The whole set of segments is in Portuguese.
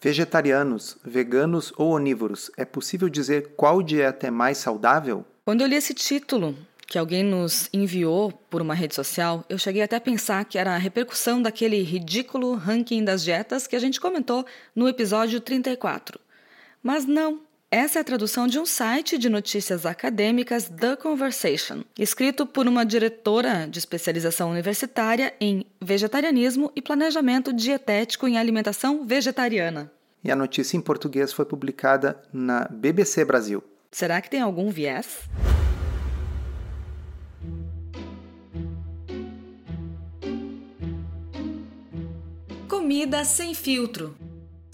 Vegetarianos, veganos ou onívoros, é possível dizer qual dieta é mais saudável? Quando eu li esse título, que alguém nos enviou por uma rede social, eu cheguei até a pensar que era a repercussão daquele ridículo ranking das dietas que a gente comentou no episódio 34. Mas não, essa é a tradução de um site de notícias acadêmicas The Conversation, escrito por uma diretora de especialização universitária em vegetarianismo e planejamento dietético em alimentação vegetariana. E a notícia em português foi publicada na BBC Brasil. Será que tem algum viés? Comida sem filtro.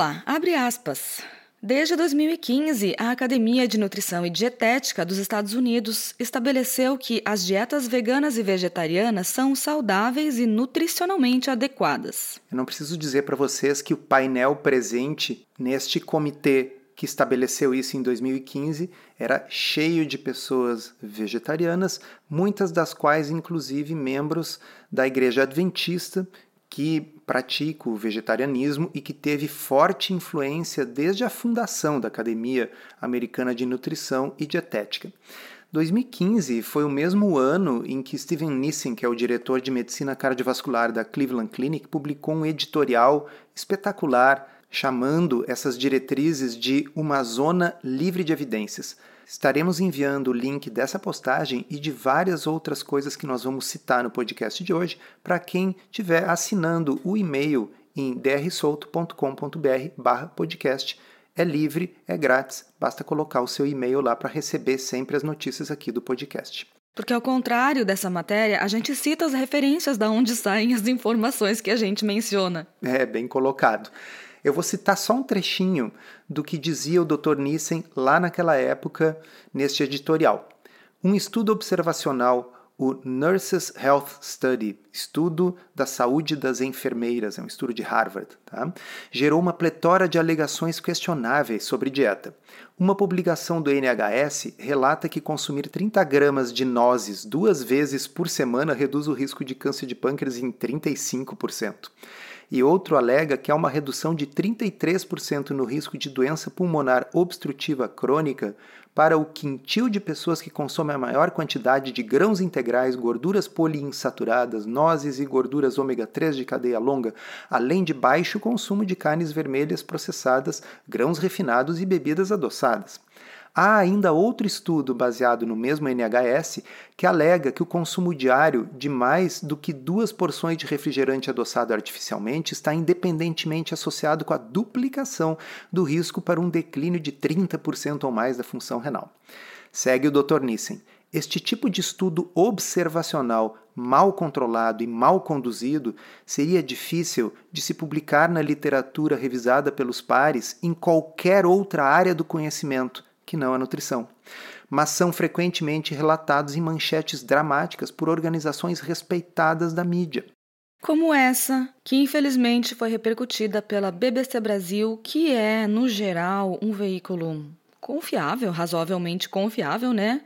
lá, abre aspas. Desde 2015, a Academia de Nutrição e Dietética dos Estados Unidos estabeleceu que as dietas veganas e vegetarianas são saudáveis e nutricionalmente adequadas. Eu não preciso dizer para vocês que o painel presente neste comitê que estabeleceu isso em 2015 era cheio de pessoas vegetarianas, muitas das quais, inclusive, membros da Igreja Adventista, que pratica o vegetarianismo e que teve forte influência desde a fundação da Academia Americana de Nutrição e Dietética. 2015 foi o mesmo ano em que Steven Nissen, que é o diretor de medicina cardiovascular da Cleveland Clinic, publicou um editorial espetacular chamando essas diretrizes de uma zona livre de evidências. Estaremos enviando o link dessa postagem e de várias outras coisas que nós vamos citar no podcast de hoje para quem estiver assinando o e-mail em drsolto.com.br/podcast. É livre, é grátis, basta colocar o seu e-mail lá para receber sempre as notícias aqui do podcast. Porque, ao contrário dessa matéria, a gente cita as referências da onde saem as informações que a gente menciona. É, bem colocado. Eu vou citar só um trechinho do que dizia o Dr. Nissen lá naquela época neste editorial. Um estudo observacional, o Nurses Health Study, estudo da saúde das enfermeiras, é um estudo de Harvard, tá? gerou uma pletora de alegações questionáveis sobre dieta. Uma publicação do NHS relata que consumir 30 gramas de nozes duas vezes por semana reduz o risco de câncer de pâncreas em 35% e outro alega que há uma redução de 33% no risco de doença pulmonar obstrutiva crônica para o quintil de pessoas que consomem a maior quantidade de grãos integrais, gorduras poliinsaturadas, nozes e gorduras ômega 3 de cadeia longa, além de baixo consumo de carnes vermelhas processadas, grãos refinados e bebidas adoçadas. Há ainda outro estudo baseado no mesmo NHS que alega que o consumo diário de mais do que duas porções de refrigerante adoçado artificialmente está independentemente associado com a duplicação do risco para um declínio de 30% ou mais da função renal. Segue o Dr. Nissen. Este tipo de estudo observacional mal controlado e mal conduzido seria difícil de se publicar na literatura revisada pelos pares em qualquer outra área do conhecimento, que não a nutrição, mas são frequentemente relatados em manchetes dramáticas por organizações respeitadas da mídia. Como essa, que infelizmente foi repercutida pela BBC Brasil, que é, no geral, um veículo confiável, razoavelmente confiável, né?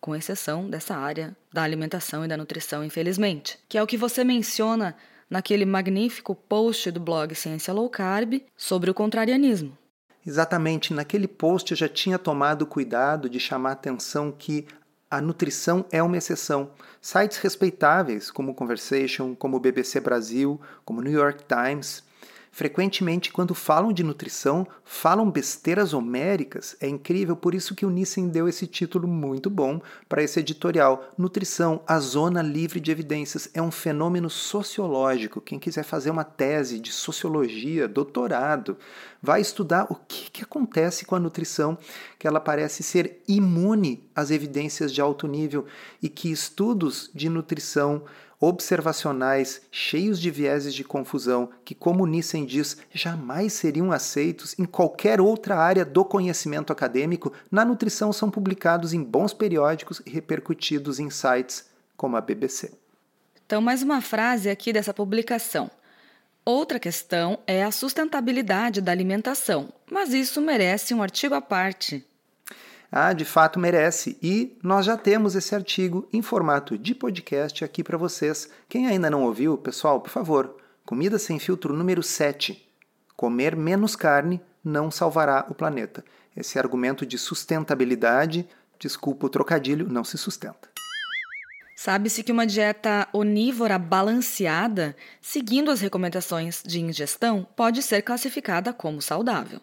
Com exceção dessa área da alimentação e da nutrição, infelizmente. Que é o que você menciona naquele magnífico post do blog Ciência Low Carb sobre o contrarianismo. Exatamente naquele post eu já tinha tomado cuidado de chamar a atenção que a nutrição é uma exceção. Sites respeitáveis como Conversation, como BBC Brasil, como New York Times, frequentemente quando falam de nutrição, falam besteiras homéricas. É incrível, por isso que o Nissen deu esse título muito bom para esse editorial. Nutrição, a zona livre de evidências, é um fenômeno sociológico. Quem quiser fazer uma tese de sociologia, doutorado, vai estudar o que, que acontece com a nutrição, que ela parece ser imune às evidências de alto nível e que estudos de nutrição observacionais cheios de vieses de confusão que, como Nissen diz, jamais seriam aceitos em qualquer outra área do conhecimento acadêmico, na nutrição são publicados em bons periódicos e repercutidos em sites como a BBC. Então, mais uma frase aqui dessa publicação. Outra questão é a sustentabilidade da alimentação, mas isso merece um artigo à parte. Ah, de fato merece. E nós já temos esse artigo em formato de podcast aqui para vocês. Quem ainda não ouviu, pessoal, por favor, Comida Sem Filtro número 7. Comer menos carne não salvará o planeta. Esse argumento de sustentabilidade, desculpa o trocadilho, não se sustenta. Sabe-se que uma dieta onívora balanceada, seguindo as recomendações de ingestão, pode ser classificada como saudável.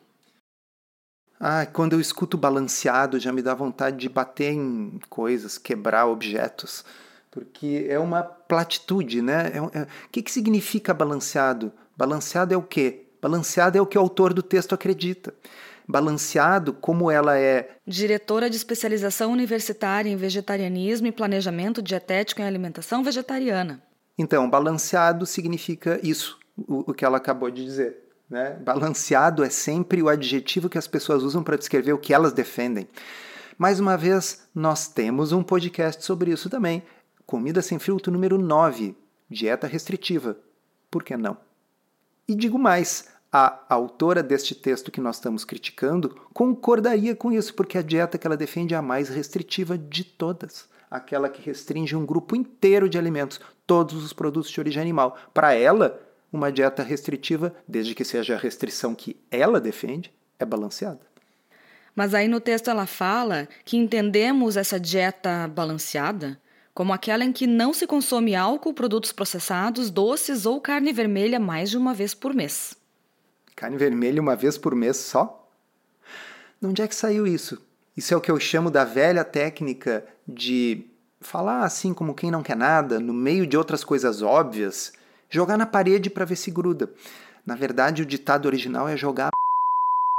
Ah, quando eu escuto balanceado já me dá vontade de bater em coisas, quebrar objetos, porque é uma platitude, né? É, é, o que, que significa balanceado? Balanceado é o quê? Balanceado é o que o autor do texto acredita. Balanceado, como ela é. Diretora de especialização universitária em vegetarianismo e planejamento dietético em alimentação vegetariana. Então, balanceado significa isso, o, o que ela acabou de dizer. Né? Balanceado é sempre o adjetivo que as pessoas usam para descrever o que elas defendem. Mais uma vez, nós temos um podcast sobre isso também. Comida sem filtro número 9, dieta restritiva. Por que não? E digo mais, a autora deste texto que nós estamos criticando concordaria com isso, porque a dieta que ela defende é a mais restritiva de todas. Aquela que restringe um grupo inteiro de alimentos, todos os produtos de origem animal. Para ela, uma dieta restritiva, desde que seja a restrição que ela defende, é balanceada. Mas aí no texto ela fala que entendemos essa dieta balanceada como aquela em que não se consome álcool, produtos processados, doces ou carne vermelha mais de uma vez por mês. Carne vermelha uma vez por mês só? De onde é que saiu isso? Isso é o que eu chamo da velha técnica de falar assim como quem não quer nada, no meio de outras coisas óbvias, jogar na parede para ver se gruda. Na verdade, o ditado original é jogar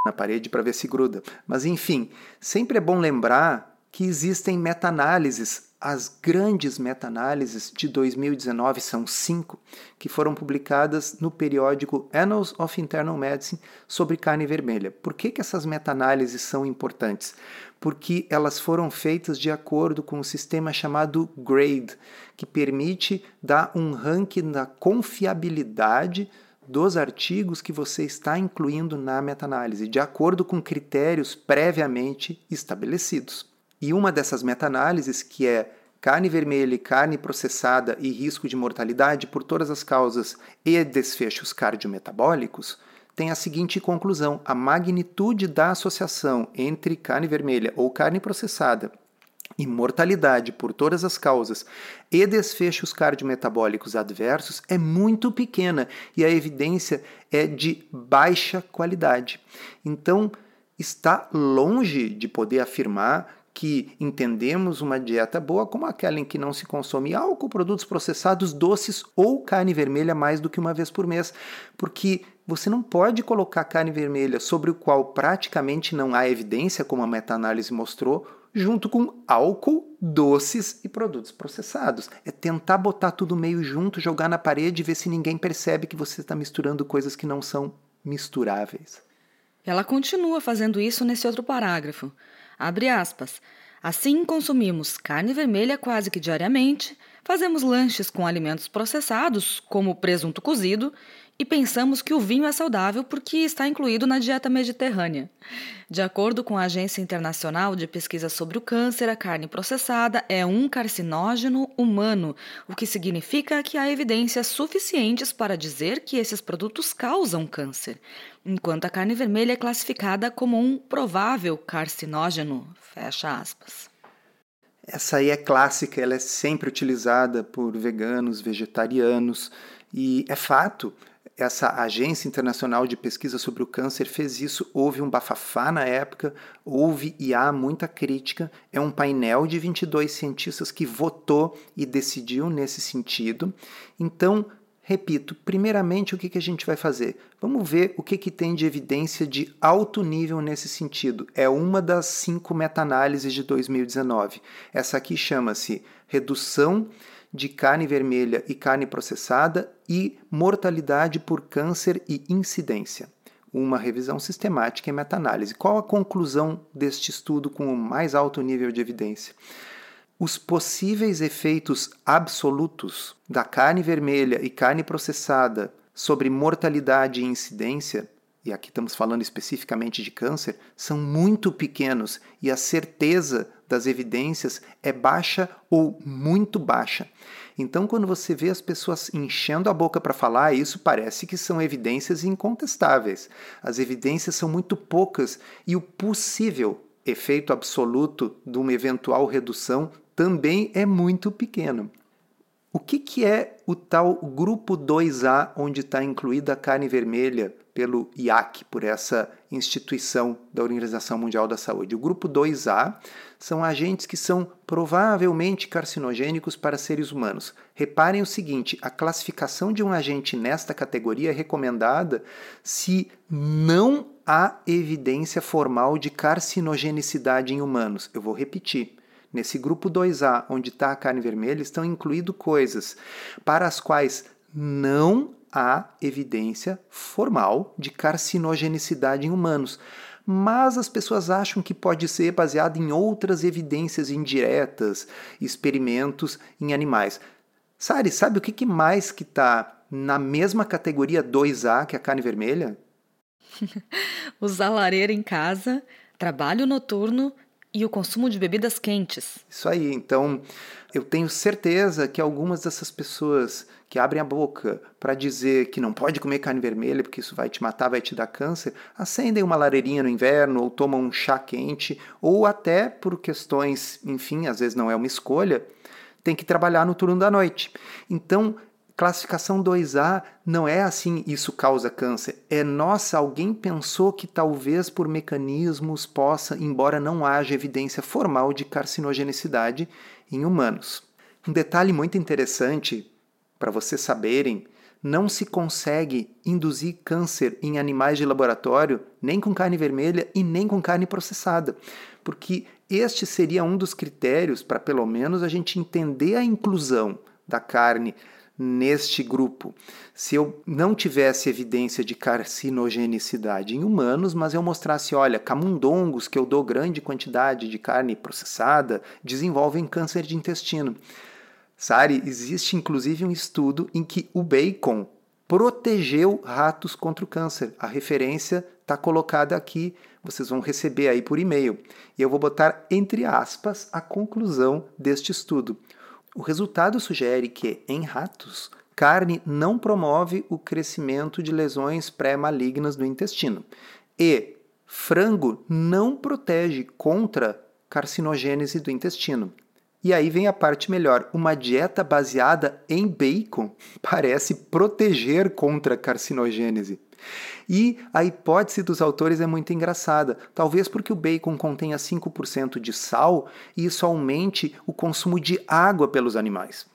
na parede para ver se gruda. Mas enfim, sempre é bom lembrar que existem meta-análises. As grandes meta-análises de 2019 são cinco, que foram publicadas no periódico Annals of Internal Medicine sobre carne vermelha. Por que, que essas meta-análises são importantes? porque elas foram feitas de acordo com um sistema chamado GRADE, que permite dar um ranking da confiabilidade dos artigos que você está incluindo na meta-análise, de acordo com critérios previamente estabelecidos. E uma dessas meta-análises, que é carne vermelha e carne processada e risco de mortalidade por todas as causas e desfechos cardiometabólicos, tem a seguinte conclusão: a magnitude da associação entre carne vermelha ou carne processada e mortalidade por todas as causas e desfechos cardiometabólicos adversos é muito pequena e a evidência é de baixa qualidade. Então, está longe de poder afirmar que entendemos uma dieta boa como aquela em que não se consome álcool, produtos processados, doces ou carne vermelha mais do que uma vez por mês, porque você não pode colocar carne vermelha sobre o qual praticamente não há evidência, como a meta-análise mostrou, junto com álcool, doces e produtos processados. É tentar botar tudo meio junto, jogar na parede e ver se ninguém percebe que você está misturando coisas que não são misturáveis. Ela continua fazendo isso nesse outro parágrafo. Abre aspas. Assim consumimos carne vermelha quase que diariamente, fazemos lanches com alimentos processados, como presunto cozido, e pensamos que o vinho é saudável porque está incluído na dieta mediterrânea. De acordo com a Agência Internacional de Pesquisa sobre o Câncer, a carne processada é um carcinógeno humano, o que significa que há evidências suficientes para dizer que esses produtos causam câncer, enquanto a carne vermelha é classificada como um provável carcinógeno. Fecha aspas. Essa aí é clássica, ela é sempre utilizada por veganos, vegetarianos, e é fato essa agência internacional de pesquisa sobre o câncer fez isso, houve um bafafá na época, houve e há muita crítica. É um painel de 22 cientistas que votou e decidiu nesse sentido. Então, repito, primeiramente o que, que a gente vai fazer? Vamos ver o que, que tem de evidência de alto nível nesse sentido. É uma das cinco meta-análises de 2019. Essa aqui chama-se Redução de carne vermelha e carne processada e mortalidade por câncer e incidência. Uma revisão sistemática e meta-análise. Qual a conclusão deste estudo com o mais alto nível de evidência? Os possíveis efeitos absolutos da carne vermelha e carne processada sobre mortalidade e incidência e aqui estamos falando especificamente de câncer, são muito pequenos e a certeza das evidências é baixa ou muito baixa. Então, quando você vê as pessoas enchendo a boca para falar, isso parece que são evidências incontestáveis. As evidências são muito poucas e o possível efeito absoluto de uma eventual redução também é muito pequeno. O que, que é o tal grupo 2A, onde está incluída a carne vermelha pelo IAC, por essa instituição da Organização Mundial da Saúde? O grupo 2A são agentes que são provavelmente carcinogênicos para seres humanos. Reparem o seguinte: a classificação de um agente nesta categoria é recomendada se não há evidência formal de carcinogenicidade em humanos. Eu vou repetir. Nesse grupo 2A, onde está a carne vermelha, estão incluídas coisas para as quais não há evidência formal de carcinogenicidade em humanos. Mas as pessoas acham que pode ser baseado em outras evidências indiretas, experimentos em animais. Sari, sabe o que mais que está na mesma categoria 2A que a carne vermelha? Usar lareira em casa, trabalho noturno e o consumo de bebidas quentes. Isso aí. Então, eu tenho certeza que algumas dessas pessoas que abrem a boca para dizer que não pode comer carne vermelha porque isso vai te matar, vai te dar câncer, acendem uma lareirinha no inverno ou tomam um chá quente, ou até por questões, enfim, às vezes não é uma escolha, tem que trabalhar no turno da noite. Então, Classificação 2A não é assim, isso causa câncer. É nossa, alguém pensou que talvez por mecanismos possa, embora não haja evidência formal de carcinogenicidade em humanos. Um detalhe muito interessante para vocês saberem: não se consegue induzir câncer em animais de laboratório, nem com carne vermelha e nem com carne processada, porque este seria um dos critérios para, pelo menos, a gente entender a inclusão da carne neste grupo. Se eu não tivesse evidência de carcinogenicidade em humanos, mas eu mostrasse, olha, camundongos que eu dou grande quantidade de carne processada desenvolvem câncer de intestino. Sari, existe inclusive um estudo em que o bacon protegeu ratos contra o câncer. A referência está colocada aqui, vocês vão receber aí por e-mail. E eu vou botar entre aspas a conclusão deste estudo. O resultado sugere que, em ratos, carne não promove o crescimento de lesões pré-malignas no intestino e frango não protege contra carcinogênese do intestino. E aí vem a parte melhor: uma dieta baseada em bacon parece proteger contra carcinogênese. E a hipótese dos autores é muito engraçada, talvez porque o bacon contenha 5% de sal e isso aumente o consumo de água pelos animais.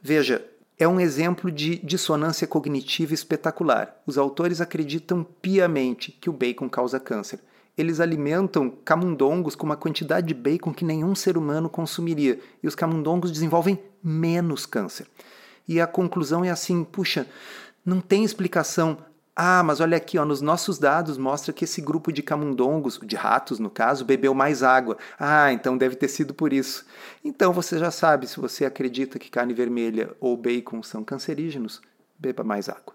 Veja, é um exemplo de dissonância cognitiva espetacular. Os autores acreditam piamente que o bacon causa câncer. Eles alimentam camundongos com uma quantidade de bacon que nenhum ser humano consumiria, e os camundongos desenvolvem menos câncer. E a conclusão é assim: puxa, não tem explicação ah, mas olha aqui, ó, nos nossos dados mostra que esse grupo de camundongos, de ratos no caso, bebeu mais água. Ah, então deve ter sido por isso. Então você já sabe, se você acredita que carne vermelha ou bacon são cancerígenos, beba mais água.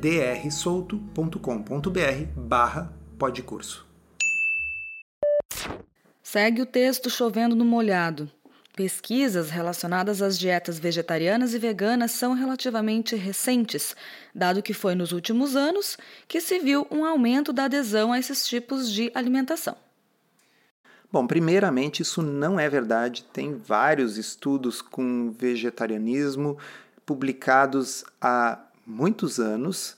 drsolto.com.br barra podcurso. Segue o texto Chovendo no Molhado. Pesquisas relacionadas às dietas vegetarianas e veganas são relativamente recentes, dado que foi nos últimos anos que se viu um aumento da adesão a esses tipos de alimentação. Bom, primeiramente, isso não é verdade. Tem vários estudos com vegetarianismo publicados há muitos anos.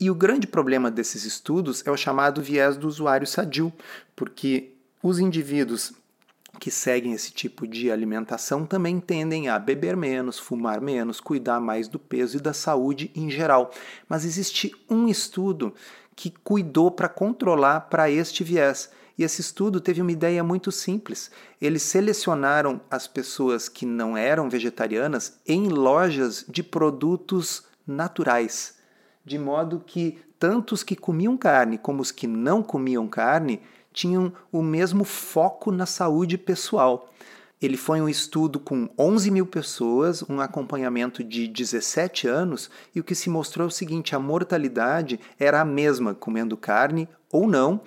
E o grande problema desses estudos é o chamado viés do usuário sadio, porque os indivíduos que seguem esse tipo de alimentação também tendem a beber menos, fumar menos, cuidar mais do peso e da saúde em geral. Mas existe um estudo que cuidou para controlar para este viés e esse estudo teve uma ideia muito simples. Eles selecionaram as pessoas que não eram vegetarianas em lojas de produtos naturais, de modo que tanto os que comiam carne como os que não comiam carne tinham o mesmo foco na saúde pessoal. Ele foi um estudo com 11 mil pessoas, um acompanhamento de 17 anos, e o que se mostrou é o seguinte: a mortalidade era a mesma comendo carne ou não,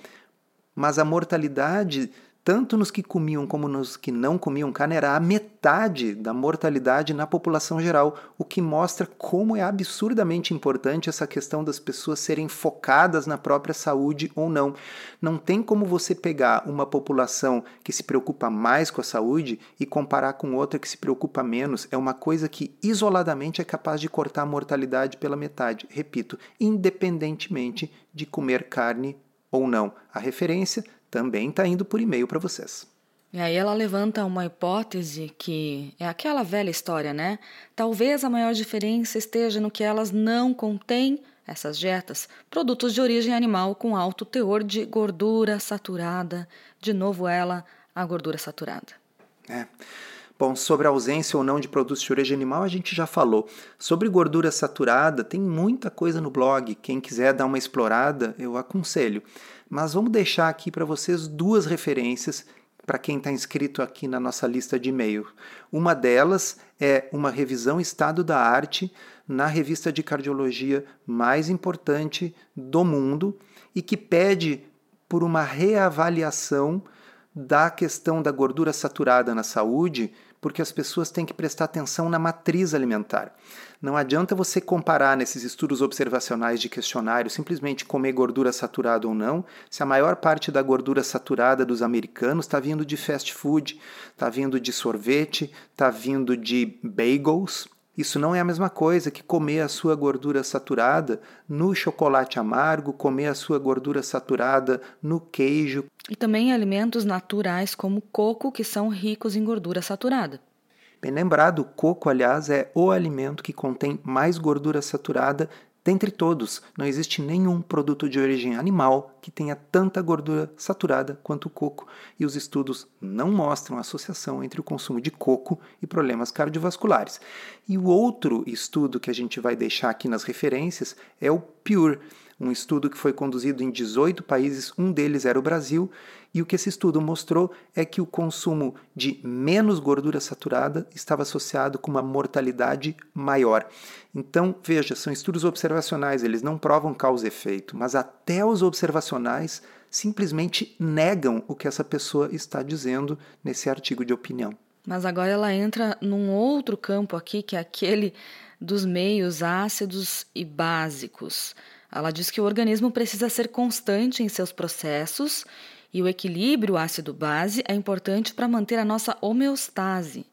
mas a mortalidade, tanto nos que comiam como nos que não comiam carne, era a metade da mortalidade na população geral, o que mostra como é absurdamente importante essa questão das pessoas serem focadas na própria saúde ou não. Não tem como você pegar uma população que se preocupa mais com a saúde e comparar com outra que se preocupa menos. É uma coisa que isoladamente é capaz de cortar a mortalidade pela metade. Repito, independentemente de comer carne ou não. A referência também está indo por e-mail para vocês. E aí ela levanta uma hipótese que é aquela velha história, né? Talvez a maior diferença esteja no que elas não contêm, essas dietas, produtos de origem animal com alto teor de gordura saturada. De novo ela, a gordura saturada. É. Bom, sobre a ausência ou não de produtos de origem animal, a gente já falou. Sobre gordura saturada, tem muita coisa no blog. Quem quiser dar uma explorada, eu aconselho. Mas vamos deixar aqui para vocês duas referências para quem está inscrito aqui na nossa lista de e-mail. Uma delas é uma revisão estado da arte na revista de cardiologia mais importante do mundo e que pede por uma reavaliação da questão da gordura saturada na saúde, porque as pessoas têm que prestar atenção na matriz alimentar. Não adianta você comparar nesses estudos observacionais de questionário simplesmente comer gordura saturada ou não, se a maior parte da gordura saturada dos americanos está vindo de fast food, está vindo de sorvete, está vindo de bagels, isso não é a mesma coisa que comer a sua gordura saturada no chocolate amargo, comer a sua gordura saturada no queijo. E também alimentos naturais como coco, que são ricos em gordura saturada. Bem lembrado, o coco, aliás, é o alimento que contém mais gordura saturada Dentre todos, não existe nenhum produto de origem animal que tenha tanta gordura saturada quanto o coco, e os estudos não mostram associação entre o consumo de coco e problemas cardiovasculares. E o outro estudo que a gente vai deixar aqui nas referências é o PURE, um estudo que foi conduzido em 18 países, um deles era o Brasil, e o que esse estudo mostrou é que o consumo de menos gordura saturada estava associado com uma mortalidade maior. Então, veja, são estudos observacionais, eles não provam causa e efeito, mas até os observacionais simplesmente negam o que essa pessoa está dizendo nesse artigo de opinião. Mas agora ela entra num outro campo aqui, que é aquele dos meios ácidos e básicos. Ela diz que o organismo precisa ser constante em seus processos e o equilíbrio ácido-base é importante para manter a nossa homeostase.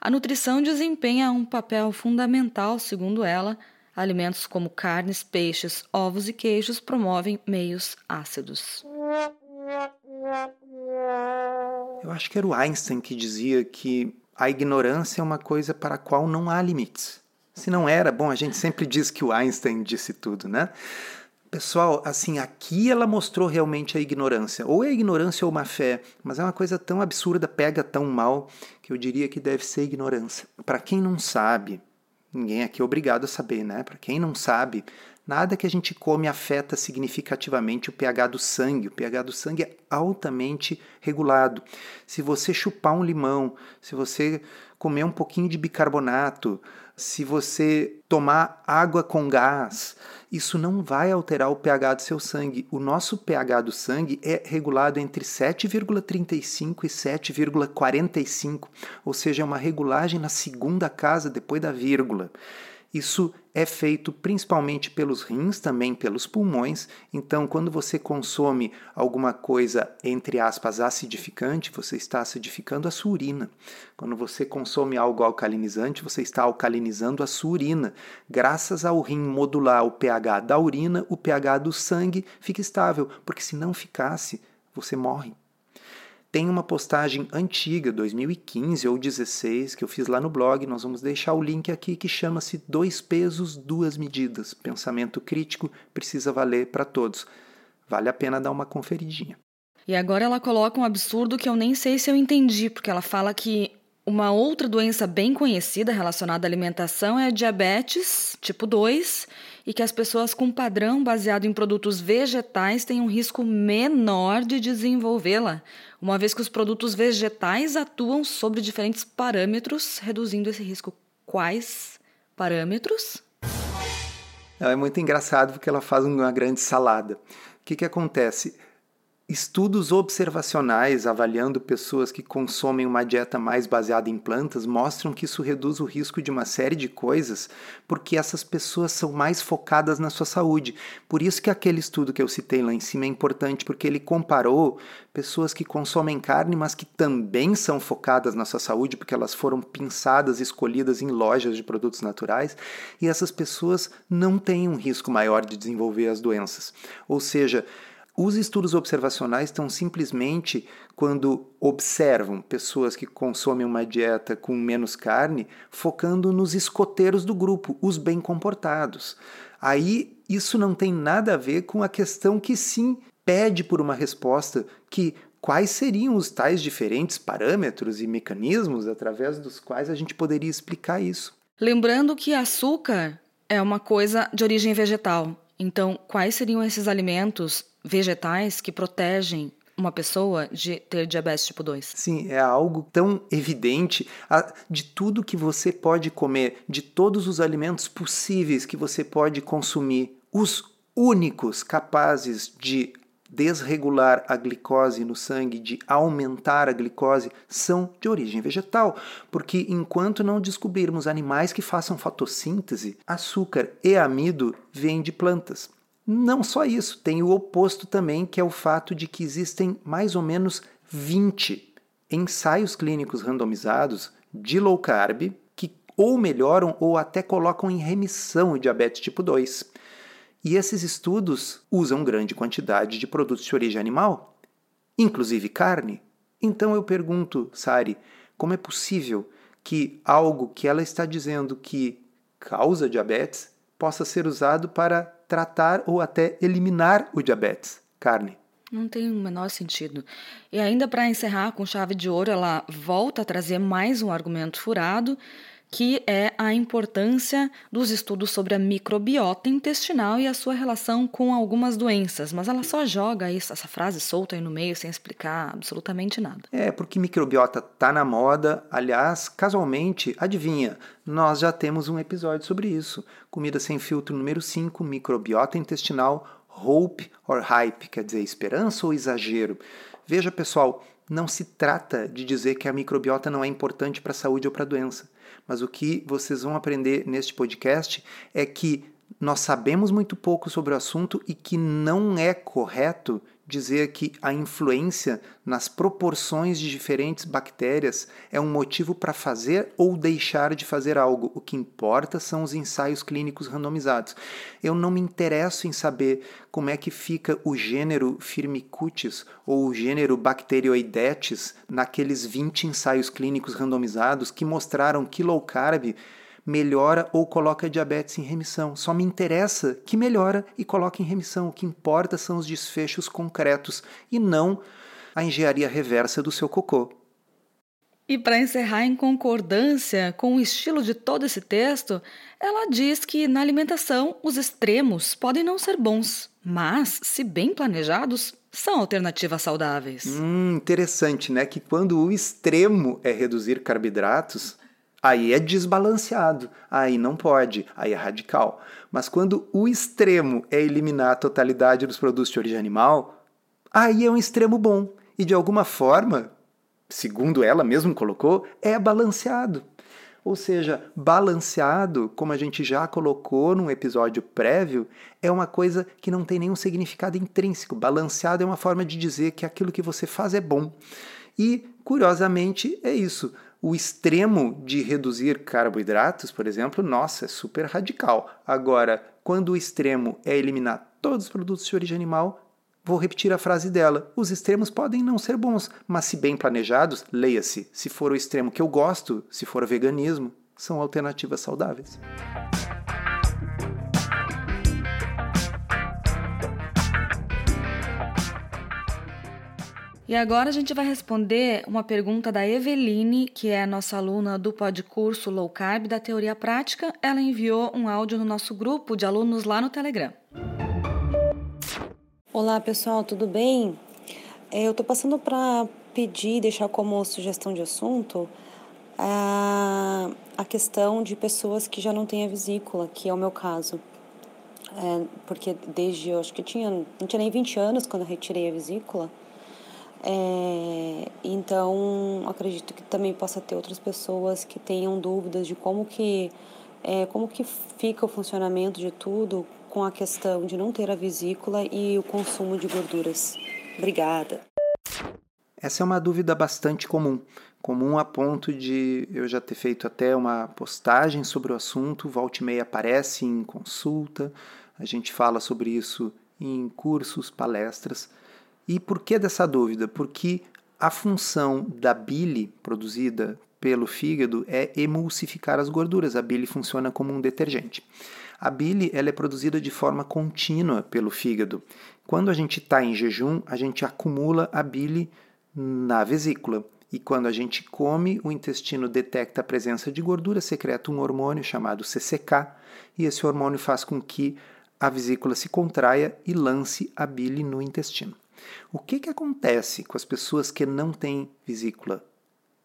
A nutrição desempenha um papel fundamental, segundo ela. Alimentos como carnes, peixes, ovos e queijos promovem meios ácidos. Eu acho que era o Einstein que dizia que a ignorância é uma coisa para a qual não há limites. Se não era, bom, a gente sempre diz que o Einstein disse tudo, né? Pessoal, assim, aqui ela mostrou realmente a ignorância. Ou é ignorância ou má fé, mas é uma coisa tão absurda, pega tão mal, que eu diria que deve ser ignorância. Para quem não sabe, ninguém aqui é obrigado a saber, né? Para quem não sabe, nada que a gente come afeta significativamente o pH do sangue. O pH do sangue é altamente regulado. Se você chupar um limão, se você comer um pouquinho de bicarbonato, se você tomar água com gás, isso não vai alterar o pH do seu sangue. O nosso pH do sangue é regulado entre 7,35 e 7,45, ou seja, é uma regulagem na segunda casa depois da vírgula. Isso é feito principalmente pelos rins, também pelos pulmões. Então, quando você consome alguma coisa, entre aspas, acidificante, você está acidificando a sua urina. Quando você consome algo alcalinizante, você está alcalinizando a sua urina. Graças ao rim modular o pH da urina, o pH do sangue fica estável, porque se não ficasse, você morre. Tem uma postagem antiga, 2015 ou 16, que eu fiz lá no blog, nós vamos deixar o link aqui, que chama-se Dois Pesos, Duas Medidas. Pensamento crítico precisa valer para todos. Vale a pena dar uma conferidinha. E agora ela coloca um absurdo que eu nem sei se eu entendi, porque ela fala que uma outra doença bem conhecida relacionada à alimentação é a diabetes tipo 2 e que as pessoas com padrão baseado em produtos vegetais têm um risco menor de desenvolvê-la, uma vez que os produtos vegetais atuam sobre diferentes parâmetros, reduzindo esse risco. Quais parâmetros? É muito engraçado porque ela faz uma grande salada. O que, que acontece? Estudos observacionais avaliando pessoas que consomem uma dieta mais baseada em plantas mostram que isso reduz o risco de uma série de coisas, porque essas pessoas são mais focadas na sua saúde. Por isso que aquele estudo que eu citei lá em cima é importante, porque ele comparou pessoas que consomem carne, mas que também são focadas na sua saúde, porque elas foram pinçadas, escolhidas em lojas de produtos naturais, e essas pessoas não têm um risco maior de desenvolver as doenças. Ou seja, os estudos observacionais estão simplesmente quando observam pessoas que consomem uma dieta com menos carne, focando nos escoteiros do grupo, os bem comportados. Aí isso não tem nada a ver com a questão que sim pede por uma resposta que quais seriam os tais diferentes parâmetros e mecanismos através dos quais a gente poderia explicar isso. Lembrando que açúcar é uma coisa de origem vegetal. Então, quais seriam esses alimentos vegetais que protegem uma pessoa de ter diabetes tipo 2. Sim, é algo tão evidente de tudo que você pode comer, de todos os alimentos possíveis que você pode consumir, os únicos capazes de desregular a glicose no sangue, de aumentar a glicose, são de origem vegetal, porque enquanto não descobrirmos animais que façam fotossíntese, açúcar e amido vêm de plantas. Não só isso, tem o oposto também, que é o fato de que existem mais ou menos 20 ensaios clínicos randomizados de low carb que ou melhoram ou até colocam em remissão o diabetes tipo 2. E esses estudos usam grande quantidade de produtos de origem animal, inclusive carne. Então eu pergunto, Sari, como é possível que algo que ela está dizendo que causa diabetes possa ser usado para tratar ou até eliminar o diabetes. Carne. Não tem o menor sentido. E ainda para encerrar com chave de ouro, ela volta a trazer mais um argumento furado, que é a importância dos estudos sobre a microbiota intestinal e a sua relação com algumas doenças. Mas ela só joga isso, essa frase solta aí no meio sem explicar absolutamente nada. É, porque microbiota tá na moda. Aliás, casualmente, adivinha, nós já temos um episódio sobre isso. Comida sem filtro número 5, microbiota intestinal, hope or hype, quer dizer esperança ou exagero. Veja, pessoal, não se trata de dizer que a microbiota não é importante para a saúde ou para a doença. Mas o que vocês vão aprender neste podcast é que nós sabemos muito pouco sobre o assunto e que não é correto dizer que a influência nas proporções de diferentes bactérias é um motivo para fazer ou deixar de fazer algo. O que importa são os ensaios clínicos randomizados. Eu não me interesso em saber como é que fica o gênero Firmicutes ou o gênero Bacteroidetes naqueles 20 ensaios clínicos randomizados que mostraram que low carb melhora ou coloca diabetes em remissão. Só me interessa que melhora e coloque em remissão. O que importa são os desfechos concretos e não a engenharia reversa do seu cocô. E para encerrar em concordância com o estilo de todo esse texto, ela diz que na alimentação os extremos podem não ser bons, mas, se bem planejados, são alternativas saudáveis. Hum, interessante, né? Que quando o extremo é reduzir carboidratos, Aí é desbalanceado, aí não pode, aí é radical. Mas quando o extremo é eliminar a totalidade dos produtos de origem animal, aí é um extremo bom. E de alguma forma, segundo ela mesmo colocou, é balanceado. Ou seja, balanceado, como a gente já colocou num episódio prévio, é uma coisa que não tem nenhum significado intrínseco. Balanceado é uma forma de dizer que aquilo que você faz é bom. E, curiosamente, é isso. O extremo de reduzir carboidratos, por exemplo, nossa, é super radical. Agora, quando o extremo é eliminar todos os produtos de origem animal, Vou repetir a frase dela. Os extremos podem não ser bons, mas se bem planejados, leia-se. Se for o extremo que eu gosto, se for veganismo, são alternativas saudáveis. E agora a gente vai responder uma pergunta da Eveline, que é nossa aluna do podcurso Low Carb da Teoria Prática. Ela enviou um áudio no nosso grupo de alunos lá no Telegram. Olá pessoal, tudo bem? É, eu estou passando para pedir, deixar como sugestão de assunto a, a questão de pessoas que já não têm a vesícula, que é o meu caso. É, porque desde, eu acho que tinha, não tinha nem 20 anos quando eu retirei a vesícula. É, então, acredito que também possa ter outras pessoas que tenham dúvidas de como que, é, como que fica o funcionamento de tudo com a questão de não ter a vesícula e o consumo de gorduras. Obrigada. Essa é uma dúvida bastante comum, comum a ponto de eu já ter feito até uma postagem sobre o assunto, volta e meia aparece em consulta, a gente fala sobre isso em cursos, palestras. E por que dessa dúvida? Porque a função da bile produzida pelo fígado é emulsificar as gorduras. A bile funciona como um detergente. A bile ela é produzida de forma contínua pelo fígado. Quando a gente está em jejum, a gente acumula a bile na vesícula. E quando a gente come, o intestino detecta a presença de gordura, secreta um hormônio chamado CCK, e esse hormônio faz com que a vesícula se contraia e lance a bile no intestino. O que, que acontece com as pessoas que não têm vesícula?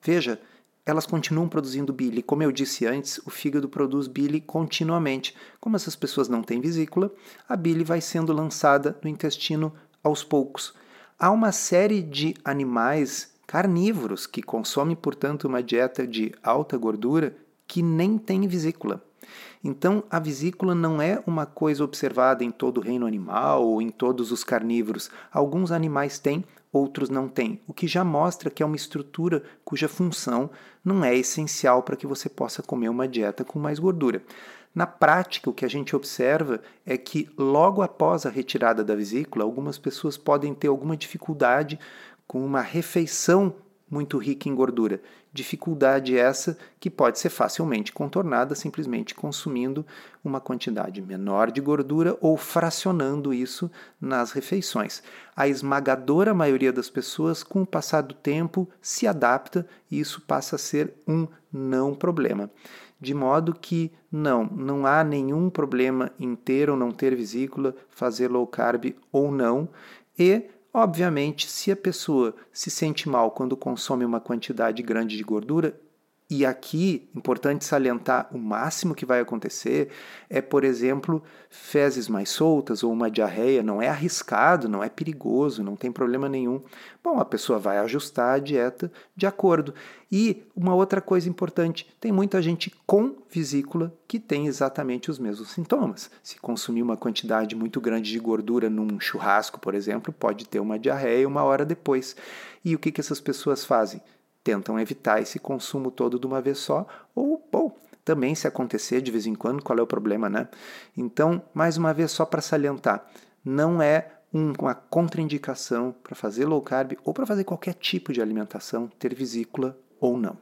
Veja, elas continuam produzindo bile. Como eu disse antes, o fígado produz bile continuamente. Como essas pessoas não têm vesícula, a bile vai sendo lançada no intestino aos poucos. Há uma série de animais carnívoros que consomem, portanto, uma dieta de alta gordura que nem tem vesícula. Então, a vesícula não é uma coisa observada em todo o reino animal ou em todos os carnívoros. Alguns animais têm, outros não têm, o que já mostra que é uma estrutura cuja função não é essencial para que você possa comer uma dieta com mais gordura. Na prática, o que a gente observa é que logo após a retirada da vesícula, algumas pessoas podem ter alguma dificuldade com uma refeição muito rica em gordura. Dificuldade essa que pode ser facilmente contornada simplesmente consumindo uma quantidade menor de gordura ou fracionando isso nas refeições. A esmagadora maioria das pessoas, com o passar do tempo, se adapta e isso passa a ser um não problema. De modo que não, não há nenhum problema em ter ou não ter vesícula, fazer low carb ou não, e Obviamente, se a pessoa se sente mal quando consome uma quantidade grande de gordura, e aqui, importante salientar, o máximo que vai acontecer é, por exemplo, fezes mais soltas ou uma diarreia. Não é arriscado, não é perigoso, não tem problema nenhum. Bom, a pessoa vai ajustar a dieta de acordo. E uma outra coisa importante: tem muita gente com vesícula que tem exatamente os mesmos sintomas. Se consumir uma quantidade muito grande de gordura num churrasco, por exemplo, pode ter uma diarreia uma hora depois. E o que, que essas pessoas fazem? Tentam evitar esse consumo todo de uma vez só, ou, ou também se acontecer de vez em quando, qual é o problema, né? Então, mais uma vez, só para salientar, não é uma contraindicação para fazer low carb ou para fazer qualquer tipo de alimentação, ter vesícula ou não.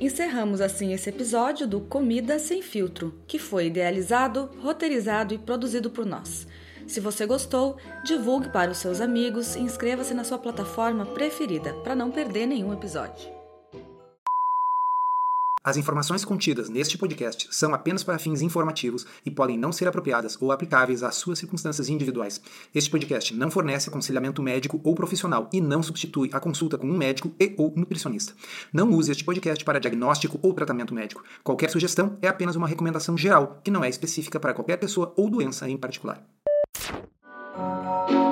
Encerramos assim esse episódio do Comida Sem Filtro, que foi idealizado, roteirizado e produzido por nós. Se você gostou, divulgue para os seus amigos e inscreva-se na sua plataforma preferida para não perder nenhum episódio. As informações contidas neste podcast são apenas para fins informativos e podem não ser apropriadas ou aplicáveis às suas circunstâncias individuais. Este podcast não fornece aconselhamento médico ou profissional e não substitui a consulta com um médico e ou nutricionista. Não use este podcast para diagnóstico ou tratamento médico. Qualquer sugestão é apenas uma recomendação geral, que não é específica para qualquer pessoa ou doença em particular. Thank you.